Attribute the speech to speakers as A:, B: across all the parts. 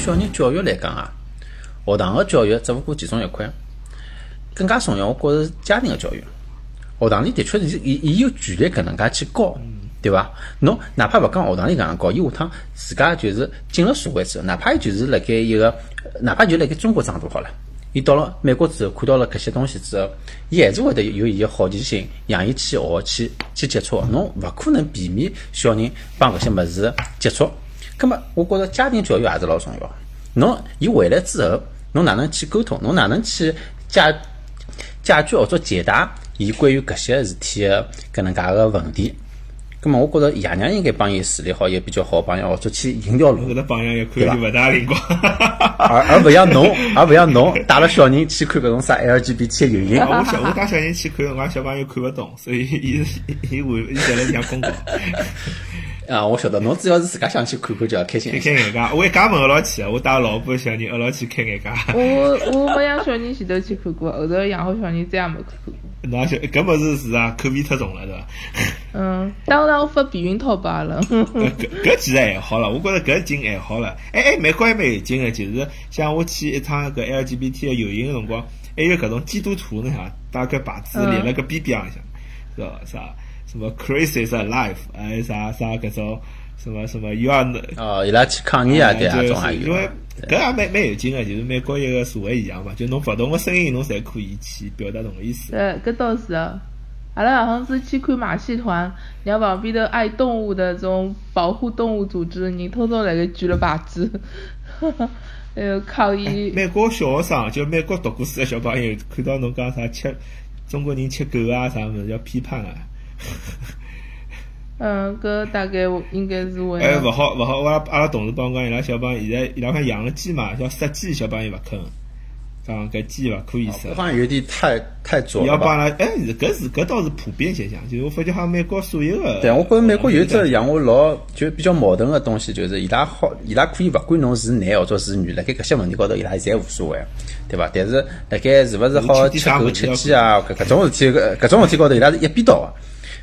A: 小人教育来讲啊，学堂个教育只不过其中一块，更加重要，我觉着是家庭个教育。学堂里的确是伊伊有权利搿能介去教，对伐？侬哪怕勿讲学堂里搿样教，伊下趟自家就是进了社会之后，哪怕伊就是辣盖一个，哪怕就辣盖中国长大好了，伊到了美国之后看到了搿些东西之后，伊还是会得有伊个好奇心，让伊去学去去接触。侬勿可能避免小人帮搿些物事接触。葛末我觉着家庭教育也是老重要。侬伊回来之后，侬哪能去沟通？侬哪能去解解决或者解答伊关于搿些事体个搿能介个问题？葛末我觉着爷娘应该帮伊树立好一个比较好个榜样，或者去引条路
B: 搿。只榜样一看就勿大灵光。
A: 而而勿像侬，而勿像侬带了小人去看搿种啥 LGBT 游行。
B: 我小我带小人去看，我小朋友看勿懂，所以伊是伊会伊在辣讲公告，
A: 啊，我晓得，侬只要是自家想去看看就要开心
B: 开眼界。我一家门一道去，我带老婆小人一道去开眼界。
C: 我我没养小人前头去看过，后头养好小人再也没看过。
B: 那小搿物事是啊，口味太重了，对伐？
C: 嗯，当然我发避孕套罢了。
B: 呃搿搿其实还好了，我觉着搿已经还好了。哎哎，美国还蛮有劲个，就是像我去一趟搿 LGBT 个游行个辰光，还有搿种基督徒呢哈，带搿牌子立辣搿边边浪向，是吧？啥什么 Christ is alive，还啥啥搿种什么什么 You are not-
A: 哦，伊拉去抗议啊，对啊，
B: 就是
A: 种也有
B: 因为。搿也蛮蛮有劲个，就是美国一个社会现象嘛，就侬勿同个声音，侬侪可以去表达侬个意思。
C: 呃，搿倒是的。阿拉好像是去看马戏团，然后旁边头爱动物的这种保护动物组织的人，偷偷辣盖举了牌子，还有抗议。
B: 美国小学生就美国读过书个小朋友，看到侬讲啥吃中国人吃狗啊啥物事，要批判啊。
C: 嗯，搿大概应该是会。
B: 哎，勿好勿好，我阿拉阿拉同事帮我讲，伊拉小朋友现在伊拉讲养了鸡嘛，叫杀鸡，小朋友勿肯，讲搿鸡勿可以杀
A: 搿。好像有点太太左了？
B: 要帮伊拉，哎，搿是搿倒是普遍现象，就是我发觉好像美国所有个，
A: 对，我觉着美国有一只让我老就比较矛盾个东西，就是伊拉好，伊拉可以勿管侬是男或者是女，辣盖搿些问题高头，伊拉侪无所谓，对伐？但是辣盖是勿是好吃狗吃鸡啊，搿搿种事体，搿搿种事体高头，伊拉是一边倒个，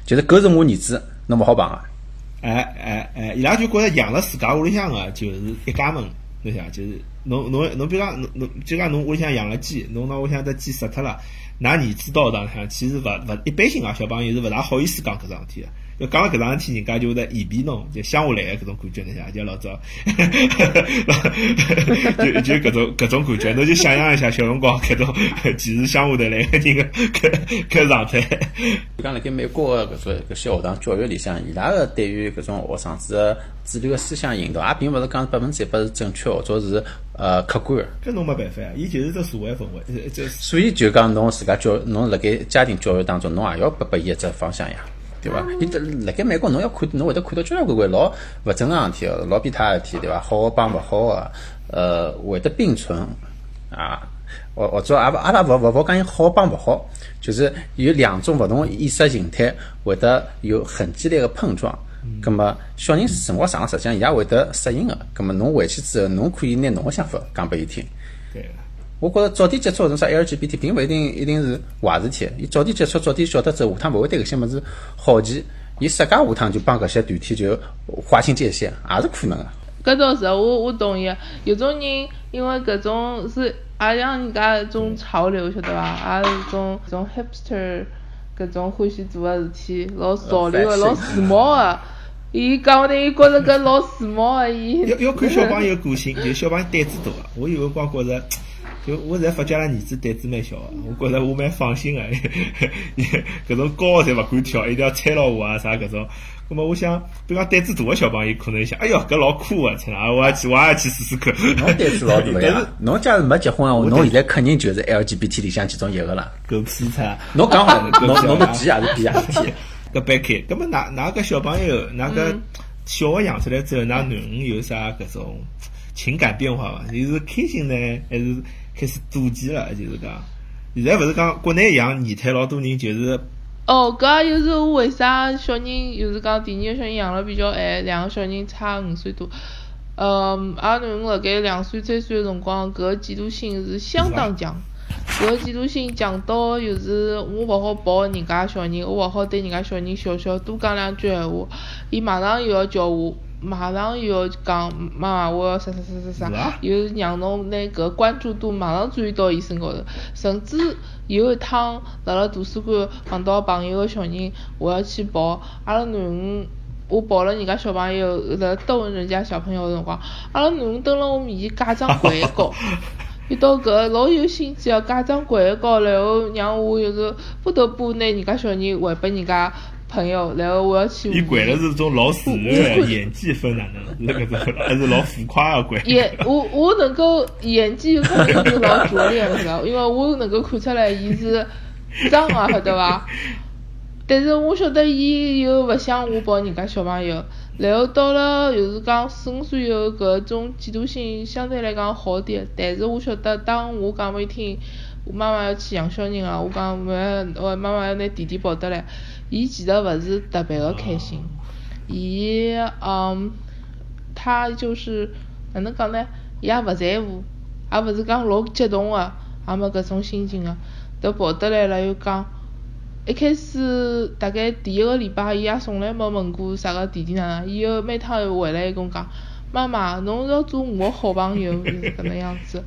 A: 就是搿是我儿子，侬勿好碰个。
B: 哎哎哎，伊拉就觉着养了自家屋里向个就是一家门，侬想就是侬侬侬比如讲侬侬就讲侬屋里向养了鸡，侬拿屋里向只鸡杀脱了，㑚儿子到学堂向其实勿勿一般性啊，小朋友是勿大好意思讲搿桩事体个。要讲了搿桩事体，人家就会得嫌避侬，就乡下来个搿种感觉，侬想，就老早，就就搿种搿种感觉，侬就想象一下小辰光搿种其实乡下头来个人个搿搿状态。
A: 就讲辣盖美国个搿种搿些学堂教育里向，伊拉个对于搿种学生子个主流个思想引导，也并勿是讲百分之一百是正确，或者是呃客观个。
B: 搿侬没办法呀，伊就是只社会氛围，呃这
A: 所以就讲侬自家教，侬辣盖家庭教育当中，侬也要拨拨伊一只方向呀，对伐？伊得辣盖美国，侬要看，侬会得看到交交关关老勿正常事体个，老变态个事体，对伐？好个帮勿好个，呃，会得并存啊。或或者阿阿拉勿勿勿讲伊好帮勿好，就是有两种勿同个意识形态会得有很激烈个碰撞。咁么小人辰光长了，实际上伊也会得适应个。咁么侬回去之后，侬可以拿侬个想法讲拨伊听。
B: 对个。
A: 我觉着早点接触搿种啥 LGBT，并勿一定一定是坏事体。伊早点接触，早点晓得之，下趟勿会对搿些物事好奇。伊自家下趟就帮搿些团体就划清界限，也是可能个。
C: 搿倒是，我我同意。有种人因为搿种是也像人家一种潮流，晓得伐？也是种种 hipster 搿种欢喜做个事体，老潮流个，老时髦个。伊讲勿定伊觉着搿老时髦个，伊
B: 要要看小朋友个性，就小朋友胆子大个。我有辰光觉着，就我现在发觉阿拉儿子胆子蛮小个，我觉着我蛮放心个。搿种高个侪勿敢跳，一定要搀牢我啊啥搿种。那么我想，比如讲胆子大个小朋友可能想，哎哟，搿老酷个，操啦！我也去，我也去试试看。
A: 侬胆子老大
B: 但是
A: 呀！侬假如没结婚闲话，侬现在肯定就是 LGBT 里向其中一个了。
B: 狗屁菜！
A: 侬讲好，
B: 搿
A: 侬侬是逼也是体。
B: 搿掰开，葛么㑚㑚搿小朋友，㑚搿小个养出来之后，㑚囡恩有啥搿种情感变化伐？伊是开心呢，还是开始妒忌了？就是讲，现在勿是讲国内养二胎，老多人就是
C: 哦，搿也就是我为啥小人，就是讲第二个小人养了比较晚，两个小人差五岁多。嗯，阿囡恩辣盖两岁三岁个辰光，搿个嫉妒心是相当强。搿个嫉妒心强到就是我勿好抱人家小人，我勿好对人家小人笑笑，多讲两句闲话，伊马上又要叫我，马上又要讲妈妈，我要啥啥啥啥啥又让侬拿搿关注度马上转移到伊身高头，甚至有一趟辣辣图书馆碰到朋友个小人，我要去抱，阿拉囡恩。我抱了人家小朋友，辣逗人家小朋友个辰光，阿拉囡恩蹲辣我面前假装跪一跤，遇到搿老有心机个假装跪一跤，然后让我就是不得不拿人家小人还拨人家朋友，然后我要去
B: 伊跪的是种老自然
C: 我
B: 的演技分哪能？是搿种还是老浮夸的跪？
C: 演我我能够演技肯定是老拙劣的，是吧？因为我能够看出来伊是装啊，晓得伐？但是我晓得伊又勿想我抱人家小朋友，然后到了就是讲四五岁以后，搿种嫉妒心相对来讲好点。但是我晓得，当我讲拨伊听，我妈妈要去养小人啊，我讲我我妈妈要拿弟弟抱得来，伊其实勿是特别的开心，伊嗯，他就是哪能讲呢？伊也勿在乎，也勿是讲老激动个，也没搿种心情个，都抱得来了又讲。一开始大概第一个礼拜，伊也从来没问过啥个弟弟哪能，伊后每趟回来伊跟我讲，妈妈，侬要做我好朋友，就是搿能样子。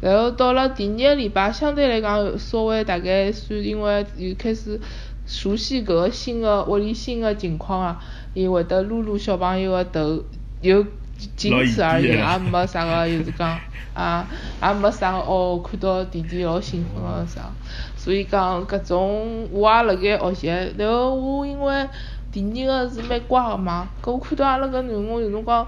C: 然后到了第二个礼拜，相对来讲稍微大概算，因为又开始熟悉搿个新个屋里新个情况啊，伊会得撸撸小朋友个头，又仅此而已，也没啥个就是讲啊，也没啥个哦，看到弟弟老兴奋个啥。所以讲搿种我也辣盖学习，然后我因为第二个是蛮乖个嘛，搿我看到阿拉搿囡恩有辰光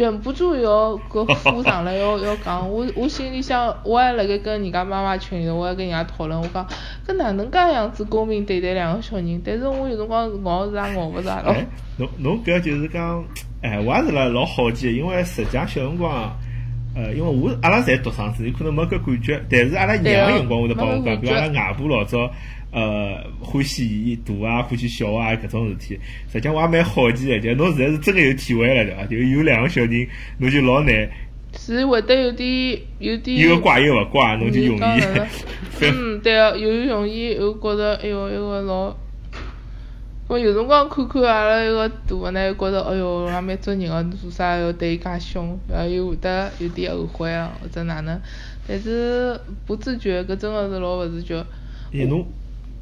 C: 忍不住要搿呼上来要要讲，我我心里想，我还辣盖跟人家妈妈群里头，我还跟人家讨论，我讲搿哪能介样子公平对待两个小人？但是我有辰光咬是也咬勿着咯。
B: 哎，侬侬搿就是讲，哎，我也是辣老好奇，因为实际上小辰光。呃，因为我阿拉侪独生子，有可能没搿感觉。但是阿拉娘个辰光，会得帮我讲，比如阿拉外婆老早，呃，欢喜伊大啊，欢喜小啊，搿种事体。实际上我也蛮好奇个，就侬现在是真个有体会了，对伐？就有两个小人，侬就老难。
C: 是会得有点有点。
B: 一个怪一个勿怪，侬就容易。
C: 嗯，对个，又容易又觉着，哎哟，一个老。我有辰光看看阿拉一个大个呢，又觉着，哎哟，也蛮做人个，做啥要对伊介凶，然后又会得有点后悔啊，或者哪能？但是不自觉，搿真个是老勿自觉。
B: 因侬，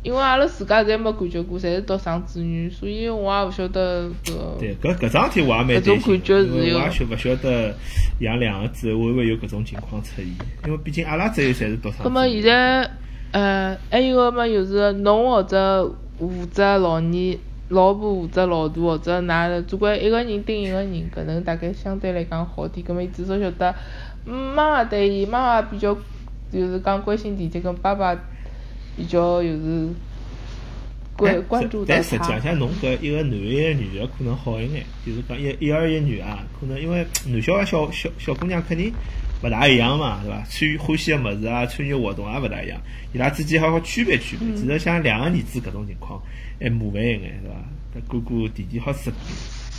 C: 因为阿拉自家侪没感觉过，侪是独生子女，所以我也勿晓得搿。
B: 对，搿搿桩事体我也蛮担心，因为我也晓勿晓得养两个子会勿会有搿种情况出现，因为毕竟阿拉只有侪是独生子。
C: 葛末现在，呃，还有个嘛，就是侬或者。负责老二，老婆负责老大，或者㑚总归一个人盯一个人，搿能大概相对来讲好点。搿么伊至少晓得，妈妈对伊，妈妈比较就是讲关心弟弟，跟爸爸比较就是关关注到
B: 但实际像侬搿一个男一个女个可能好一眼，就是讲一一儿一女啊，可能因为男小孩小小小姑娘肯定。勿大一样嘛，对伐？参与欢喜个物事啊，参与活动也勿大一样，伊拉之间好好区别区别。其实像两个儿子搿种情况，还麻烦一眼，对伐？哥哥弟弟好适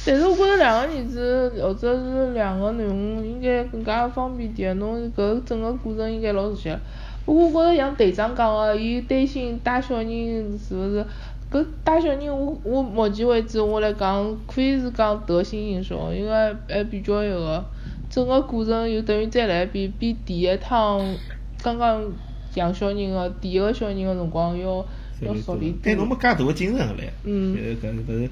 C: 但是我觉着两个儿子或者是两个囡恩应该更加方便点，侬搿整个过程应该老熟悉。我觉着像队长讲个，伊担心带小人是勿是？搿带小人，我我目前为止我来讲，可以是讲得心应手，因为还比较一个。整个过程又等于再来一遍，比第一趟刚刚养小人个第一个小人个辰光要要少点多。
B: 哎，侬没介大个精神个唻。
C: 嗯。
B: 搿搿是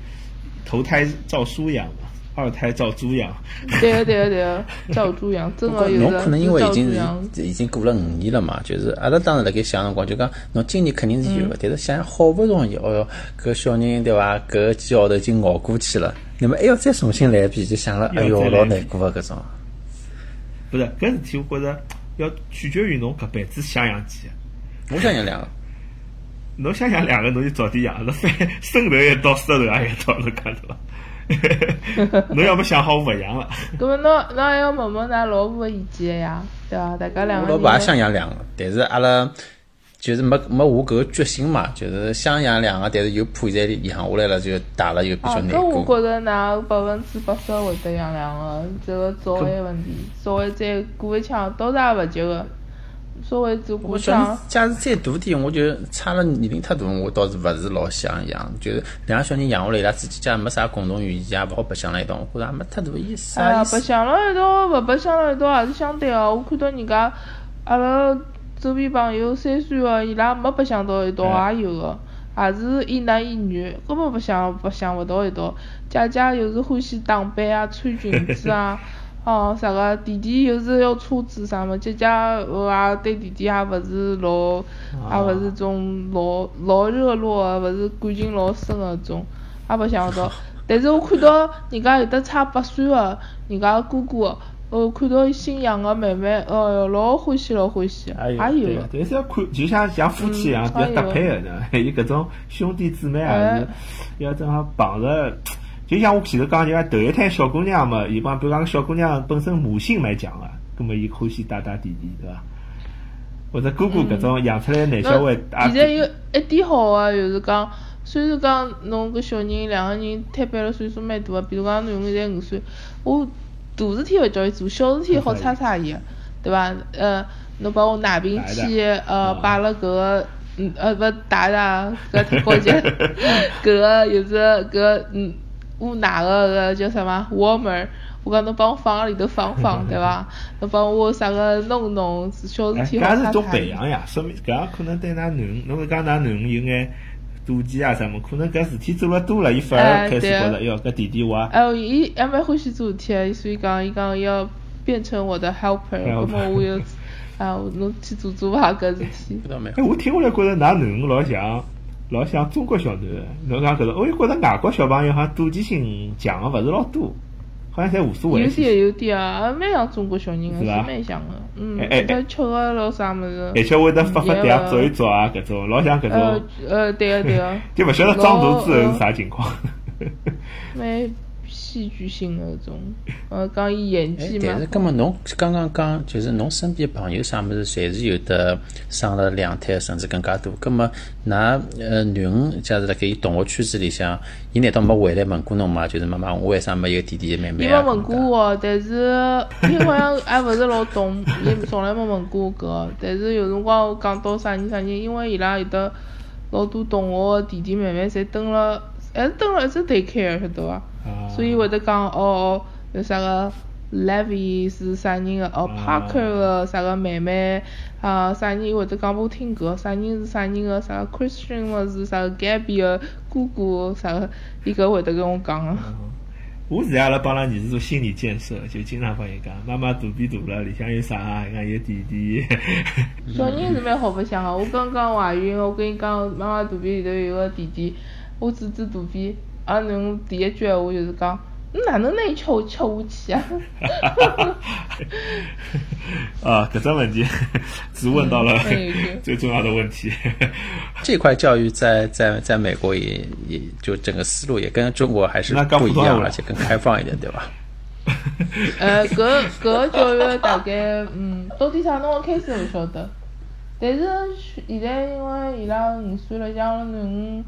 B: 投胎照书养嘛，二胎照猪养。
C: 对个对个对个，照猪养，真个有
A: 侬可能因为已经是已经过了五年了嘛，就是阿拉当时辣盖想辰光，就讲侬今年肯定是有的，但是想好不容易，哦哟，搿小人对伐？搿几号头已经熬过去了，那么还要再重新来一遍，就想了，哎哟，老难过个搿种。
B: 不是，搿事体我觉着要取决于侬搿辈子想养几
A: 个。我想养两个。
B: 侬想养两个，侬就早点养，那翻生头一刀，死头也一刀，侬看到伐？侬要不想好，勿养了。
C: 搿么侬侬还要问问㑚老婆个意见呀？对伐？大家两个。
A: 我老婆也想养两个，但是阿拉。就是没没下搿个决心嘛，就是想养两个，但是又怕现在养下来了就大了又比较难过。
C: 我觉着㑚百分之八十会得养两个，这个早晚问题，稍微再过一枪，到是也勿急个。稍微做过
A: 我。假如再大点，我就差了年龄太大，我倒是勿是老想养。就是两个小人养下来，伊拉之间家没啥共同语言，也勿好白相辣一道，我觉着也没太大意思。
C: 哎呀，白？相了一道，勿白相了一道也是相对个。我看到人家阿拉周边朋友三岁个，伊拉没白相到一道
B: 哎
C: 也有个，也是一男一女，根本白相白相勿到一道。姐姐又是欢喜打扮啊，穿裙子啊，哦啥个，弟弟又是要车子啥么，姐姐呃也对弟弟也勿是老，也勿是种老老热络个，勿是感情老深个种，也勿到。但是我看到人家有的差八岁个，人家哥哥，哦，看到新养个妹妹，哦哟，老欢喜老欢喜，
B: 哎
C: 也有个。
B: 但是要看，就像像夫妻一样，
C: 嗯
B: 比较搭配的呢。伊搿种兄弟姊妹也
C: 哎
B: 是要正好碰着。就像我前头讲，就讲头一胎小姑娘嘛，伊帮比如讲小姑娘本身母性蛮强个，葛么伊欢喜带带弟弟，对伐？或者哥哥搿种养出来的男小孩，
C: 那现在有一点好个，就是讲，虽然讲侬搿小人两个人摊板了岁数蛮大个，比如讲囡恩现在五岁，我大事体勿叫伊做，小事体好擦擦伊个，对伐？呃，侬把我奶瓶去呃
B: 嗯
C: 摆辣 搿个。嗯，呃，勿打打，搿太高级，搿个有是搿个嗯，捂奶个个叫什么？Warmer，我讲侬帮我放辣里头放放，对伐？侬帮我啥个弄弄，小事
B: 哎，
C: 体好
B: 搿是种。培养呀，说明搿样可能对㑚囡恩，侬搿讲㑚囡恩有眼妒忌啊什么，可能搿事体做了多了，伊反而开始觉着，哟，搿弟弟我
C: 哎，伊还蛮欢喜做事体的，所以讲伊讲要变成我的
B: helper，Helper。
C: 那么我要啊，侬去做做伐搿事体。
A: 搿倒蛮好
B: 哎，我听下来觉着㑚囡恩老像老像中国小囡恩。侬讲搿个，我又觉着外国小朋友好像妒忌心强个勿是老多，好像侪无所谓。
C: 有点有点啊，蛮像中国小人个，是蛮像个。嗯，吃个老啥物事
B: 而。且会得发发嗲、走一走啊，搿种老像搿
C: 呃
B: 种，
C: 呃，对个对个，
B: 就勿晓得长大之后是啥情况。
C: 蛮 戏剧性的搿种。呃，讲伊演
A: 哎
C: 技，嘛
A: 但是，根么侬刚刚讲，就是侬身边朋友啥物事，侪是有的生了两胎甚至更加多。根么，㑚呃囡恩，假如辣盖伊同学圈子里向，伊难道没回来问过侬嘛？就是妈妈，我为啥没有弟弟妹妹啊？
C: 伊没问过我，但是伊好像还勿是老懂，伊从来没问过我搿个。但是有辰光我讲到啥人啥人，因为伊拉有的老多同学弟弟妹妹侪蹲了，还是蹲了一只 daycare 晓得伐？
B: 啊
C: 所以会得讲哦哦，有啥个 Levy 是啥人个？哦
B: 啊
C: Parker 个啥个妹妹啊？啥人会得讲拨我听搿啥人是啥人个？啥个 Christian 个是啥个 Gabby 个哥哥啥个？伊搿会得跟我讲个。
B: 我现在阿拉帮拉儿子做心理建设，就经常帮伊讲，妈妈肚皮大了，里向有啥？伊讲有弟弟。
C: 小人是蛮好白相个。我刚刚怀孕，我跟伊讲妈妈肚皮里头有个弟弟，我指指肚皮，阿侬第一句闲话就是讲，侬哪能拿伊吃下吃下去啊？
B: 啊，搿只问题只问到了 最重要的问题。
A: 这块教育在在在美国也也就整个思路也跟中国还是不一样，而且更开放一点，对吧？
C: 呃，搿搿个教育大概，嗯，到底啥辰光开始勿晓得。但是现在因为伊拉五岁了，像阿拉囡恩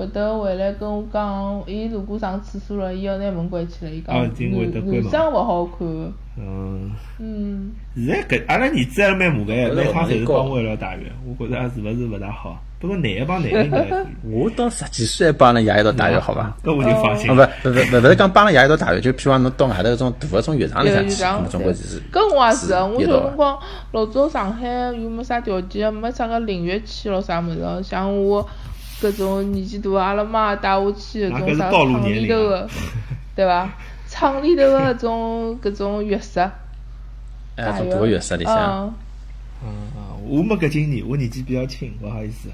C: 会得回来跟我讲，伊如果上厕所了，伊要拿门关起来，伊讲
B: 哦已经会得关门
C: 男男生勿好看。
B: 嗯，
C: 嗯，
B: 现在搿阿拉儿子还蛮麻烦，每趟侪是帮我一道大浴，我觉着是勿是勿大好。不过男个帮男个应该。
A: 我到十几岁还帮了爷一道大学，好伐？
B: 搿我就放心
A: 啊，不不不不，不是讲帮了爷一道大学，就譬如讲侬到外头搿种大个种浴场里向去，总归是
C: 搿我也是啊，我小辰光老早上海又没啥条件，没啥个淋浴器咯啥物事，像我搿种年纪大的，阿拉妈带我去搿种啥厂里头
B: 啊
C: 个，对伐？厂里头个搿 种搿种浴室，
A: 哎，种大个浴室里向，
C: 嗯，
B: 嗯啊，我没搿经验，我年纪比较轻，勿好意思。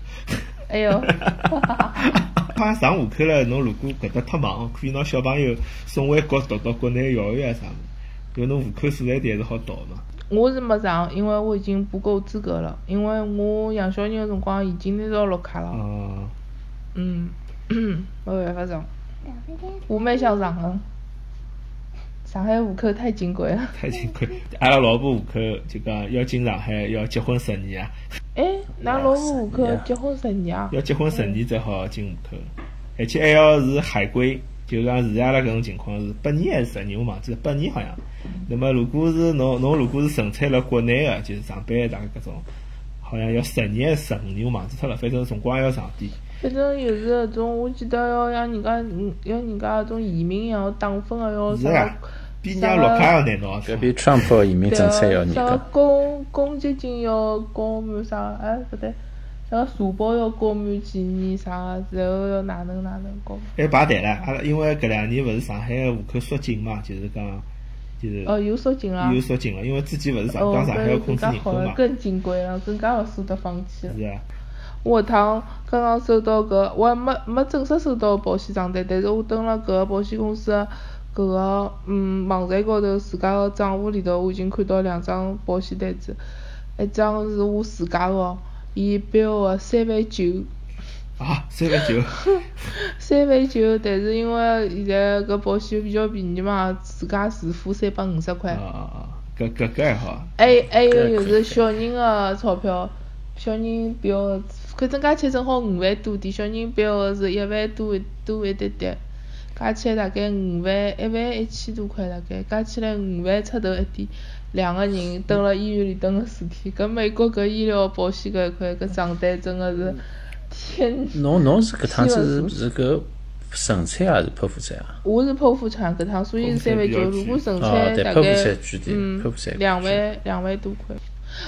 C: 哎哟，
B: 好像上户口了，侬如果搿搭太忙，可以拿小朋友送回国读读国内幼儿园啥物事，有侬户口所在地还是好读嘛。
C: 我是没上，因为我已经不够资格了，因为我养小人个辰光已经拿到绿卡了，
B: 啊，
C: 嗯，没办法上，我蛮想上个。上海户口太金贵了。
B: 太金贵。阿拉老婆户口就讲要进上海，要结婚十年啊，
C: 哎，㑚老婆户口结婚十年啊？
B: 要结婚十年才好进户口，而且还要是海归，就讲现在阿拉搿种情况是八年还是十年，我忘记了，八年好像。那么如果是侬侬如果是纯粹辣国内个，就是上班大概搿种，好像要十年还是十五年，我忘记脱了，反正辰光还要长点。
C: 反正就是搿种，我记得要像人家，嗯要人家搿种移民一样打分个，要啥
B: 比人家绿卡要难拿。
A: 搿比川普移民政策要严
C: 啊，啥。公公积金要交满啥？哎，勿对，啥个社保要交满几年啥个，然后要哪能哪能交？
B: 还排队了，阿拉因为搿两年勿是上海个户口缩紧嘛，就是讲就是
C: 哦，有缩紧了。
B: 有缩紧了，因为之前勿是上
C: 哦，
B: 讲上海要
C: 搿
B: 控制人口嘛，
C: 更紧贵了，更加勿舍得放弃了。
B: 是啊，
C: 我搿趟刚刚收到搿，我还没没正式收到保险账单，但是我登了搿个保险公司的搿个嗯网站高头，自家个账户里头，我已经看到两张保险单子，一张是我自家个哦，伊标个三万九，
B: 啊，三万九，
C: 三万九，但是因为现在搿保险比较便宜嘛，自家自付三百五十块。
B: 啊。啊啊，搿搿搿还好，
C: 还还有就是小人个钞票，小人标个，反正加起来正好五万多点，小人表个是一万多多一点点，加起来大概五万一万一千多块大概，加起来五万出头一点，两个人蹲辣医院里蹲了四天，搿美国搿医疗保险搿一块搿账单真个是天，
A: 侬侬是搿趟子
C: 天
A: 是是搿顺产还是剖腹产啊？
C: 我是剖腹产搿趟，所以是三万九，如果顺产大概嗯
A: 剖腹产
C: 两万两万多块。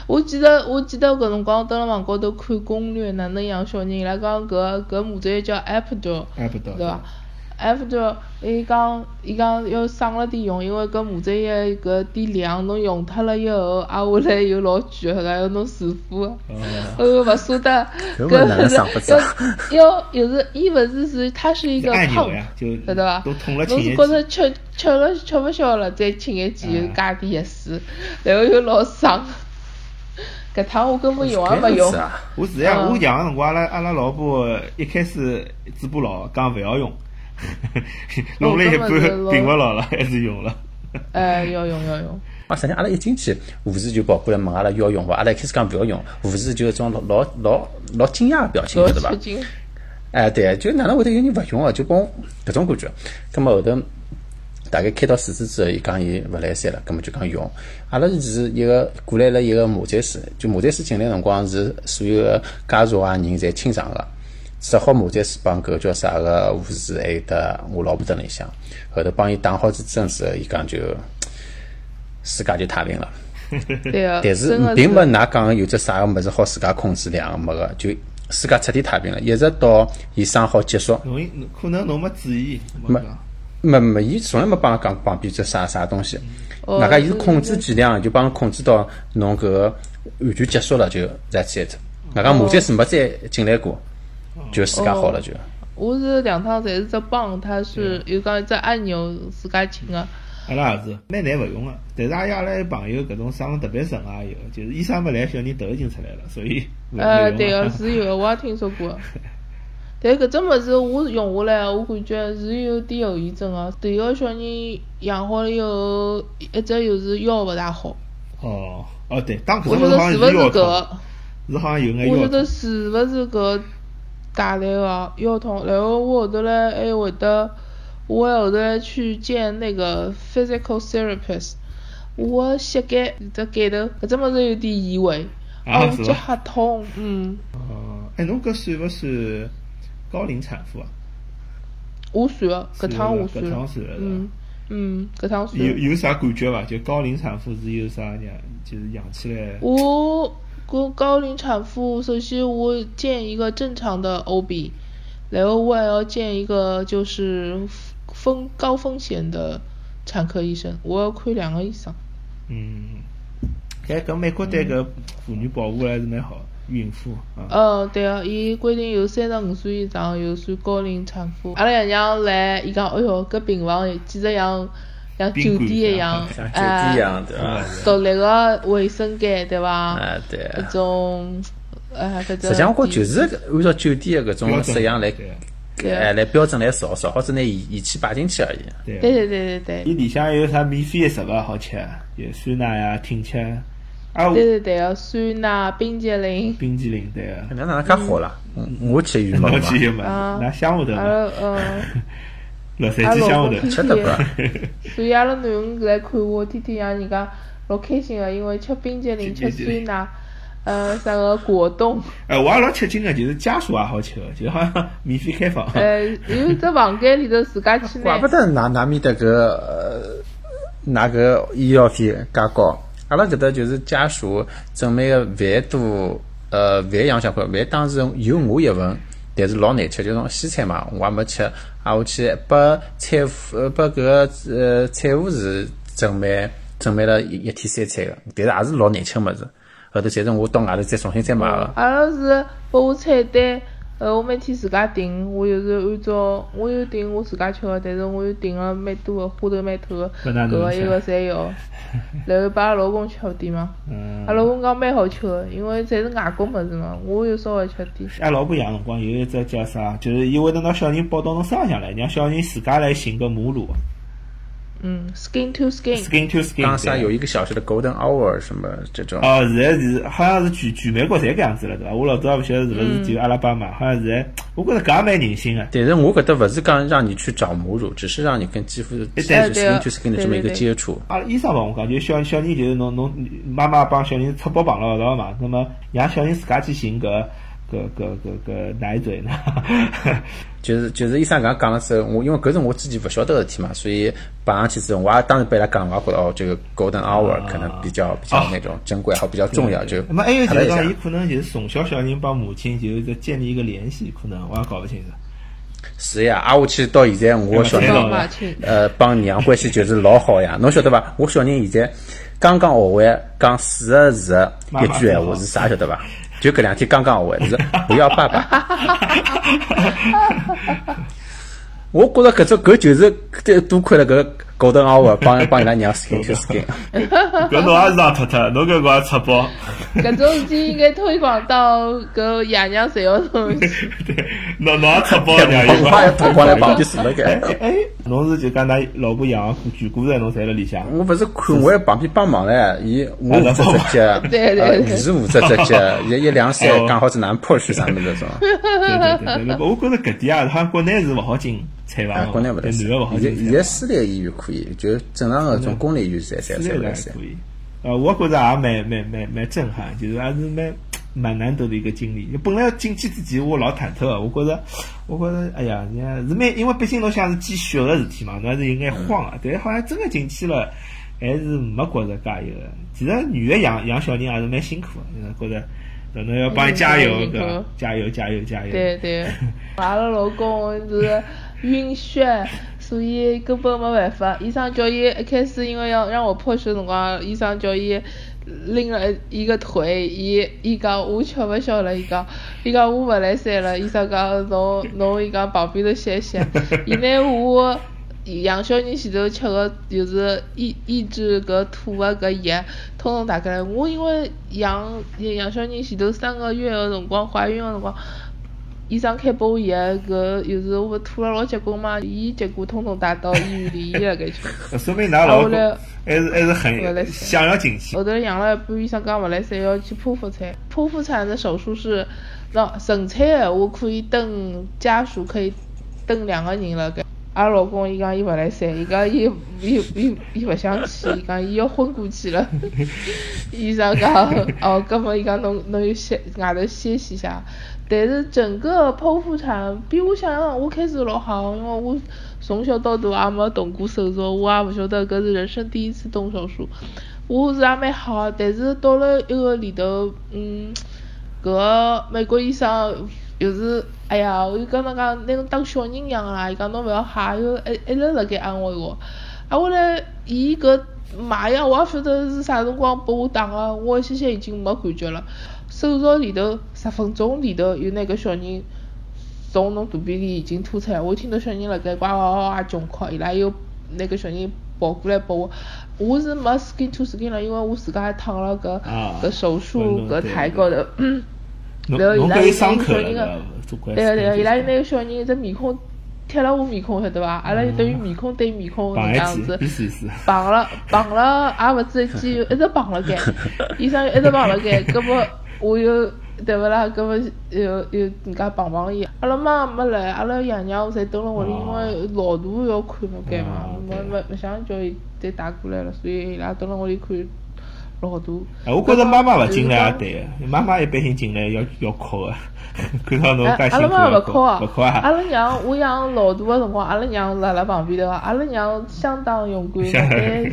C: 我记得我记得搿辰光蹲辣网高头看攻略，哪能养小人，伊拉讲搿搿麻醉叫 epidural，
B: 还不到，
C: 对伐？epidural，伊讲伊讲要省了点用，因为搿麻醉药搿点量侬用脱了以后，挨下来又老贵，个个要侬自付的。
B: 哦，
C: 哎呦，勿舍得，
A: 搿么哪能省法子啊
C: 要要有时伊勿是是它是一个
B: 按钮
C: pump，
B: 呀，
C: 晓得伐？侬是觉着吃吃了吃勿消了，再请一记又
B: 嗯
C: 加点药水，然后又老省。搿趟我根本用也没用
B: 我是呀，
C: 嗯
B: 我养个辰光，阿拉阿拉老婆一开始嘴巴老，讲勿要用，弄了一半并勿牢了，还是用了。
C: 哎，要用要用。
A: 啊，实际上阿拉一进去，护士就跑过来问阿拉要用伐？阿拉一开始讲勿要用，护士就一种老老老老惊讶个表情，晓得伐。哎，对，就哪能会得有人勿用啊？就帮搿种感觉。葛么后头大概开到四次之后，伊讲伊勿来三了，葛么就讲用。阿拉是一个过来了一个麻醉师，就麻醉师进来辰光是所有个家属啊人侪清场个，只好麻醉师帮搿叫啥个护士，还有得我老婆蹲里向，后头帮伊打好支针之后，伊讲就世界就太平了。
C: 对个，
A: 但是并没㑚讲有只啥个物事好自家控制量没个，就世界彻底太平了，一直到伊生好结束。
B: 容易可能侬没注意，
A: 没
B: 讲
A: 没没，伊从来没帮讲旁边只啥啥东西。
C: 哦
A: 外加伊是控制剂量，就帮控制到侬搿个完全结束了就 that's it。外加麻醉师没再进来过，就自家好了就。
C: 我是两趟侪是只帮，它是有讲一只按钮自家请个。
B: 阿拉也是蛮难勿用个，但是也有阿拉朋友搿种伤了特别顺也有，就是医生没来，小人头已经出来了，所以勿
C: 呃，对个，是有个，我也听说过。但搿只物事我用下来，我感觉是有点后遗症个。第一个小人养好了以后，一直又是腰勿大好。
B: 哦哦对，当搿
C: 我
B: 种好像
C: 晓得是勿是搿
B: 腰痛，
C: 个？
B: 是好像有眼
C: 我觉得。是勿是搿带来个腰痛，然后我后头来还会得，我还后头来去见那个 physical therapist，我膝盖这盖头搿只物事有点移位，
B: 啊
C: 脚瞎痛，嗯，
B: 哦，哎，侬搿算勿算高龄产妇啊？
C: 我算个，搿趟我
B: 算
C: 嗯嗯，搿趟。
B: 有有啥感觉伐？就高龄产妇是有啥样，就是养起来。
C: 我高高龄产妇，首先我见一个正常的 OB，然后我还要见一个就是风高风险的产科医生，我要看两个医生。
B: 嗯，哎，搿美国对搿妇女保护还是蛮好，孕妇嗯。
C: 呃，对个，伊规定有三十五岁以上有算高龄产妇。阿拉爷娘来，伊讲，哎哟，搿病房简直像 像酒店一样，
A: 像酒店一样，对
B: 啊
A: 伐？
C: 独立个卫生间，对伐？
A: 啊，对。
C: 搿种，哎，反正。
A: 实际上，我就是按照酒店的搿种式样来，哎，来标准来造，造好子拿仪仪器摆进去而已。
B: 对
C: 对对对对对。
B: 伊里向还有啥免费的食物好吃，有酸奶呀、挺吃，啊，
C: 对对对个，酸奶、冰激凌，
B: 冰激凌对个。
A: 哪能介好了？嗯我去有没
B: 侬
A: 嘛？
B: 去有嘛？
C: 啊
B: 拿乡下头
C: 阿
B: 嘛？
C: 拉呃，
B: 辣三
C: 阿拉
B: 机箱下头
C: 老公天
A: 吃得惯
C: 天，所以阿拉囡恩来看我，天天让人家老开心个，因为吃冰激凌、吃酸奶，呃，啥个果冻，
B: 哎，我也老吃惊个，就是家属也好吃个，就好像免费开放。
C: 呃，有只房间里头自家去拿
A: 怪不。得哪哪面搭搿呃，㑚搿医药费介高。阿拉搿搭就是家属准备个饭都呃饭样相看，饭当时有我一份，但是老难吃，就种西餐嘛，我也没吃，啊，我去拨产妇呃拨搿个呃产妇是准备准备了一一天三餐个，但是也是老难吃物事。后头侪是我到外头再重新再买个。
C: 阿拉是拨我菜单，呃，我每天自家订，我就是按照我有订我自家吃个，但是我又订了蛮多个花头蛮头个，
B: 搿
C: 个一个侪有。然后拨阿拉老公吃点嘛，
B: 嗯
C: 阿拉老公讲蛮好吃个，因为侪是外国物事嘛，我又稍微吃点。
B: 阿拉老婆养辰光有一只叫啥，就是伊会得拿小人抱到侬身浪向来，让小人自家来寻个母乳
C: 嗯，skin to
B: skin，，skin to skin
A: 刚才
B: 对。
A: 有一个小时的 Golden Hour 什么这种，
B: 哦，现在是好像是全全美国侪搿样子了，对伐？我老早也勿晓得是勿是只有阿拉巴马，好像现在我觉着搿也蛮人性个。
A: 但是我觉得勿是讲让你去找母乳，只是让你跟肌肤
B: 哎
A: 是
B: 对
C: 对
A: skin to skin 的这么一个接触。
B: 阿拉医生帮我讲，就小小人就是侬侬妈妈帮小人出包绑了一道嘛，那么让小人自家去寻搿搿搿搿搿奶嘴呢？
A: 就是就是医生刚讲了之后，我因为搿是我之前勿晓得个事体嘛，所以摆上去之后，我也当时被伊拉讲，我也觉得哦，这个 Golden Hour 可能比较比较那种珍贵，还比较重要，就
B: 那么还有就是讲，伊可能就是从小小人帮母亲就是在建立一个联系，可能我也搞不清楚。
A: 是呀，挨下去到现在，我小人呃帮娘关系就是老好呀，侬晓得伐？我小人现在刚刚学会讲四个字的一句闲话是啥晓得伐？就搿两天刚刚学会是不要爸爸。我觉着搿只搿就是多亏了搿 Golden Hour 帮 帮伊拉娘 skin to skin。
B: 搿侬也是上脱脱，侬搿个也出包。
C: 搿种事体应该推广到搿爷娘侪要弄。
B: 对，侬侬也出包呀，
A: 我快要脱光来旁边坐了该。
B: 哎，侬是就讲㑚老婆养个全股侪侬侪辣里向。
A: 我勿是看我还旁边帮忙唻，伊我负责只脚，
C: 对对对
A: 呃伊是负责只脚，一一两三刚好是哪能 push 啥物事种。
B: 对对对对，我觉着搿点啊，好像国内是勿好进采
A: 啊，
B: 访，
A: 国内勿得
B: 男个勿好，
A: 现在现在私立医院可以，就正常个种公立医院侪侪侪
B: 可。以。呃，我觉着也蛮蛮蛮蛮震撼，就是还是蛮蛮难得的一个经历。本来进去之前我老忐忑个，我觉着我觉着哎呀，人家是蛮，因为毕竟侬想是见血个事体嘛，侬还是有眼慌啊。但是好像真个进去了，还是没觉着介一个。其实女个养养小人还是蛮辛苦个，觉着。侬要帮伊加油，
C: 嗯
B: 搿
C: 嗯
B: 加油加油加油！
C: 对对，阿拉老公是晕血，所以根本没办法。医生叫伊一开始因为要让我破水的辰光，医生叫伊拎了一个腿，伊伊讲我吃勿消了，伊讲伊讲我勿来三了，医生讲侬侬伊讲旁边头歇歇，伊拿 我。养小人前头吃个就是抑抑制搿吐个搿药，通通打开来。我因为养养小人前头三个月个辰光，怀孕个辰光，医生开拨我药，搿有时我勿吐了老结棍嘛，伊结果通通带到医院里，伊辣盖吃。
B: 那说明㑚老公还是还是很想要进去。
C: 后头养了一半，医生讲勿来三，要去剖腹产。剖腹产的手术是，让顺产的我可以等家属可以等两个人辣盖。阿拉老公伊讲伊勿来三，伊讲伊伊伊伊勿想去，伊讲伊要昏过去了。医生讲哦，搿么伊讲侬侬就歇外头歇息一下。但是整个剖腹产比我想象我开始老好，因为我从小到大也没动过手术，我也勿晓得搿是人生第一次动手术。我是也蛮好，但是到了一个里头，嗯，搿美国医生就是，哎呀，我就跟侬讲，拿侬当小人养啦，伊讲侬勿要吓，又一一直辣盖安慰我。啊，后来伊搿麻药我也勿晓得是啥辰光拨我打个，我现在已经没感觉了。手术里头十分钟里头有那个小人从侬肚皮里已经吐出来，我听到小人辣盖呱呱呱呱穷哭，伊拉又那个小人跑过来拨我，我是没 skin to skin 了，因为我自家还躺了搿
B: 啊
C: 搿手术搿
B: 运动对
C: 台高头。
B: 侬
C: 然后伊拉有
B: 伤口了，
C: 小人个
B: 对
C: 个对个，伊拉有
B: 那
C: 那个小人只面孔贴了我面孔，晓得伐？阿拉就等于面孔对面孔
B: 绑一
C: 搿样子。绑了绑了，也勿止一记，一直绑了盖。医生一直绑了盖，搿么我又对勿啦？搿么又又人家碰碰伊，阿拉妈没来，阿拉爷娘侪蹲辣屋里，因为老大要看勿该嘛，没没没想叫伊再带过来了，所以伊拉蹲辣屋里看老多。
B: 哎，我觉着妈妈勿进来也对个，妈妈一般性进来要要哭个，看到侬介
C: 哎，阿
B: 辛苦
C: 拉妈勿哭啊
B: 勿哭啊
C: 阿。拉娘，我养老大个辰光，阿拉娘辣辣旁边头啊，阿拉娘相当勇敢，
B: 相当
C: 对，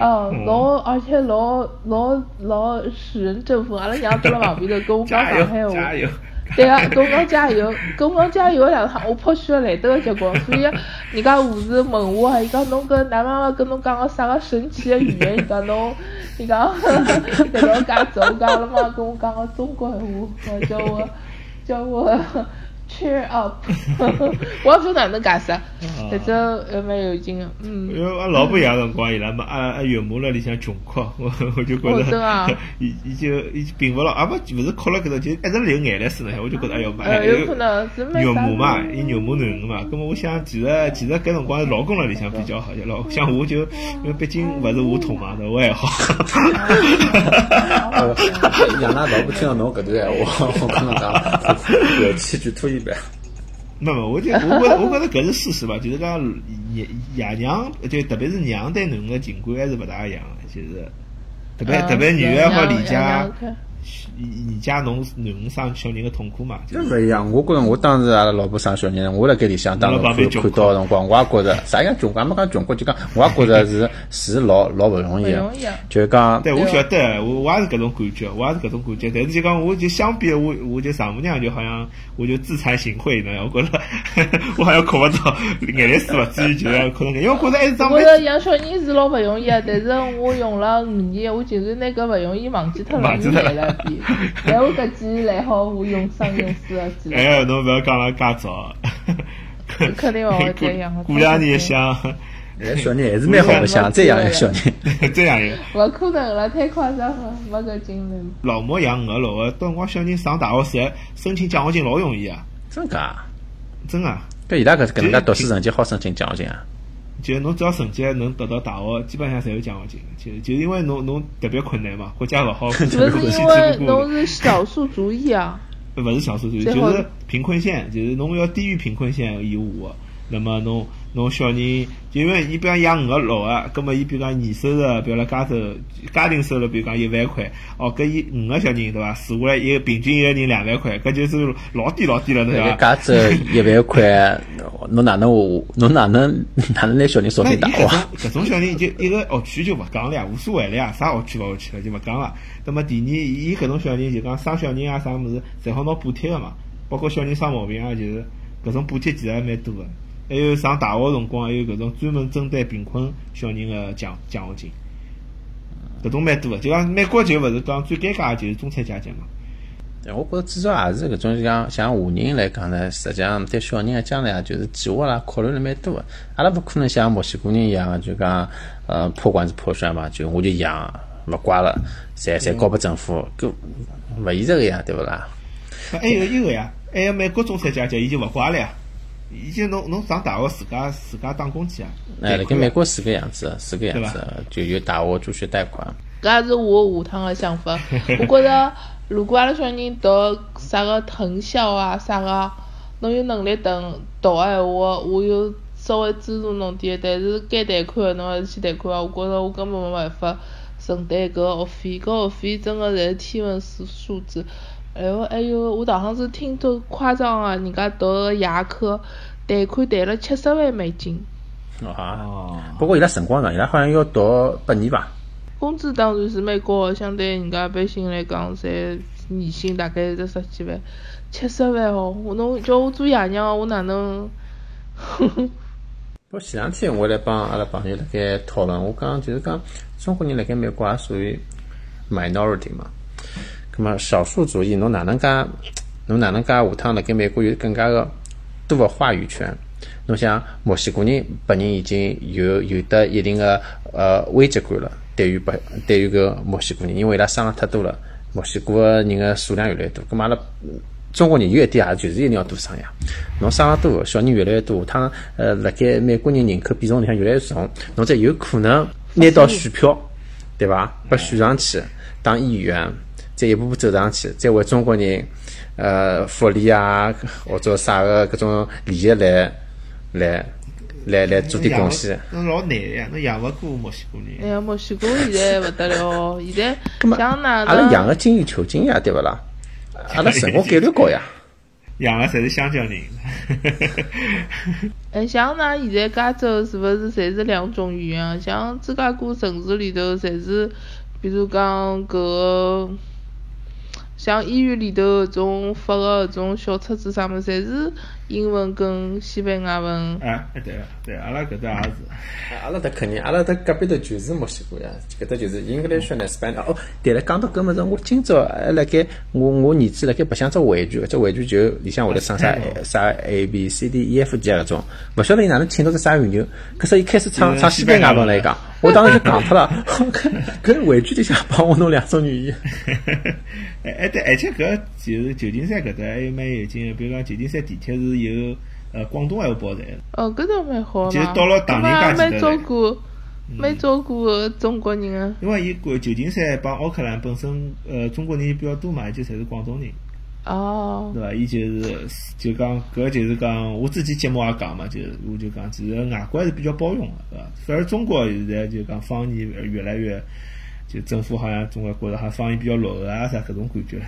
C: 哦，老而且老老老使人振奋。阿拉娘蹲辣旁边头跟我讲上海话
B: 加，油！
C: 对啊，跟我讲加油，跟我讲加油两趟，我颇需要来得个结棍。所以 人家护士问我啊，伊讲侬跟㑚妈妈跟侬讲个啥个神奇的语言？伊讲侬，伊讲搿种介走，我讲阿拉妈跟我讲个中国闲话，叫我叫我 cheer up，我也不晓得哪能解释，反正还蛮有劲个，嗯。
B: 因为阿老婆养辰光，伊拉嘛阿阿岳母辣里向穷哭，我 我就觉着，伊伊就伊并勿牢，也勿勿是哭了搿种，就一直流眼泪水呢，我就觉着哎哟妈，
C: 呃，有可能是没
B: 岳母嘛，伊岳母囡恩嘛，葛么我想其实其实搿辰光老公辣里向比较好，就老像我就因为毕竟勿是我痛嘛，我还好。
A: 呃让㑚老婆听到侬搿段闲话，我可能讲有气举吐一百。
B: 没没，我就 我觉得我觉着搿是事实吧，就是讲爷爷娘，就特别是娘对囡恩的情感还是勿大一样的，就是特别
C: 嗯
B: 特别女儿好理解
C: 爷娘看
B: 理解侬囡恩生小人的痛苦嘛，就
A: 这
B: 是
A: 勿一样，我觉着我当时阿拉老婆生小人，我辣盖里向当时看看到个辰光，我也觉着 啥样穷，也没讲穷过，就讲我也觉着是是老老勿容易的
C: 勿容易啊，
A: 就是讲
B: 对，我晓得，我我也是搿种感觉，我也是搿种感觉。但是就讲，我就相比我，我就丈母娘就好像我就自惭形秽呢，我觉着 我好像哭勿到，眼泪水勿至于就是可能，因为我觉着还是长辈
C: 我觉着养小人是老勿容易啊，但是我用了五年，我竟然拿搿勿容易忘记脱了，又
B: 忘记脱了
C: 但 我搿几年来好，我用生用死的记
B: 哎，侬勿要讲了介早，
C: 肯定勿会再养了
B: 过两年想
A: 哎小人还是蛮好的，想再养一个小人。
B: 再养一个。
C: 勿可能了，太夸张了，没搿精力。
B: 老母养儿老个，到辰光小人上大学时申请奖学金老容易啊，
A: 真个啊？
B: 真啊！
A: 搿伊拉搿搿能介读书成绩好申请奖学金啊？
B: 就侬只要成绩能得到大学，基本上侪有奖学金。就就因为侬侬特别困难嘛，国家勿好，
C: 勿是因为侬是少数族裔啊，
B: 勿是少数族裔，就是贫困县，就是侬要低于贫困县以下的，那么侬侬小人，因为伊比方养五个六个，葛么伊比如讲年收入，比如辣加州家庭收入，比如讲一万块，哦，搿伊五个小人对伐？除下来一个平均一个人两万块，搿就是老低老低了，对伐？
A: 搿加州一万块，侬哪能侬哪能 哪能拿小人送
B: 那伊
A: 进大学
B: 搿种？搿种小人就一个学区就勿讲了呀，无所谓了呀，啥学区勿学区了就勿讲了。那么第二，伊搿种小人就讲生小人啊啥物事，侪好拿补贴个嘛，包括小人生毛病啊，就是搿种补贴其实还蛮多个。还有上大学辰光，还有搿种专门针对贫困小人个奖奖学金，搿种蛮多个。就讲美国就勿是讲最尴尬个就是中产阶级嘛。
A: 对我觉着至少也是搿种像像华人来讲呢，实际上对小人个将来啊，就是计划啦、考虑了蛮多个。阿拉勿可能像墨西哥人一样，就讲呃破罐子破摔嘛，就我就养勿怪了，侪侪交拨政府，搿勿现实个呀，对勿啦？
B: 还有一个呀，还有美国中产阶级伊就勿怪了呀，伊就侬侬上大学自家自家打工去啊。
A: 哎，辣盖美国是个样子，是个样
B: 对
A: 子，就有大学助学贷款。
C: 搿也是我下趟个想法。我觉着，如果阿拉小人读啥个藤校啊啥个，侬有能力读读个闲话，我有稍微资助侬点。但是该贷款个侬还是去贷款啊！我觉着我根本没办法承担搿个学费，搿学费真个侪是天文数数字。然后还有，我上趟子听到夸张啊，人家读个夜课贷款贷了七十万美金。
A: 啊，
B: 哦，
A: 不过伊拉辰光长，伊拉好像要读八年吧？
C: 工资当然是蛮高的，相对人家一般性来讲，侪年薪大概是十几万，七十万哦，我侬叫我做爷娘，我哪能？
A: 不过前两天我来帮阿拉朋友辣盖讨论，我讲就是讲中国人辣盖美国也属于 minority 嘛，葛么少数主义侬哪能介侬哪能介下趟辣盖美国有更加个多个话语权？侬想墨西哥人本人已经有有得一定的呃危机感了，对于白对于搿墨西哥人，因为伊拉生了太多了，墨西哥个人个数量越来越多，葛么阿拉。中国人有一点也就是一定要多生呀，侬生了多，小人越来越多，下趟呃，辣盖美国人人口比重里向越来越重，侬才有可能拿到选票，对伐？被选上去当议员，再一步步走上去，再为中国人呃福利啊或者啥个搿种利益来来来来做点贡献。
B: 那老难呀，侬养勿过墨西哥人。
C: 哎呀，墨西哥现在勿得了，现在像哪
A: 阿拉养？个精益求精呀，对勿啦？阿拉成功概率高呀。
B: 养个侪是香蕉人。
C: 哎，像㑚现在加州是勿是侪是两种语言啊？像芝加哥城市里头，侪是，比如讲搿个，像医院里头搿种发个搿种小册子啥物事，侪是英文跟西班牙文。
B: 啊，对对，阿拉搿搭也是。
A: 阿拉搭肯定，阿拉搭隔壁头就是墨西哥呀，搿搭就是 English and Spanish。哦，对了，讲到搿物事，我今朝还辣盖我我儿子辣盖白相只玩具，只玩具就里向会得唱啥啥 A B C D E F G 啊搿种，勿晓得伊哪能听到只啥语钮，可是伊开始唱唱西班牙文来讲，我当时就戆脱了，搿搿玩具里向帮我弄两种语言。
B: 哎哎对，而且搿就是旧金山搿搭还有蛮有劲个，比如讲旧金山地铁是有呃广东闲话报站的。
C: 哦，搿倒蛮好嘛。
B: 就是到了唐人街
C: 蛮蛮
B: 前头来
C: 照顾，蛮照顾中国人啊。
B: 因为伊国旧金山帮奥克兰本身呃中国人比较多嘛，就侪是广东人，
C: 哦
B: 对，伐？伊就是就讲搿就是讲我自己节目也讲嘛，就是我就讲其实外国还是比较包容个，对伐？反而中国现在就讲方言越来越，就政府好像总归觉着好像方言比较落后啊啥搿种感觉。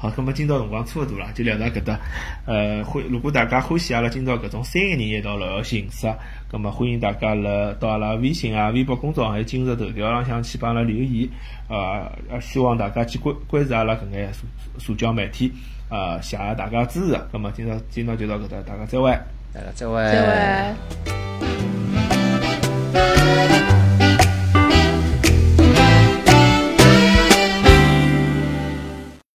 B: 好，咁么今朝辰光差勿多了，就聊到搿搭。呃，欢如果大家欢喜阿拉今朝搿种三个人一道聊个形式，咁么欢迎大家辣到阿拉微信啊、微博公众号还有今日头条浪向去帮阿拉留言。啊、呃，希望大家去关关注阿拉搿眼社社交媒体，啊、谢谢大家支持。咁么今朝今朝就到搿搭，大家再会。
A: 大家再
C: 再会。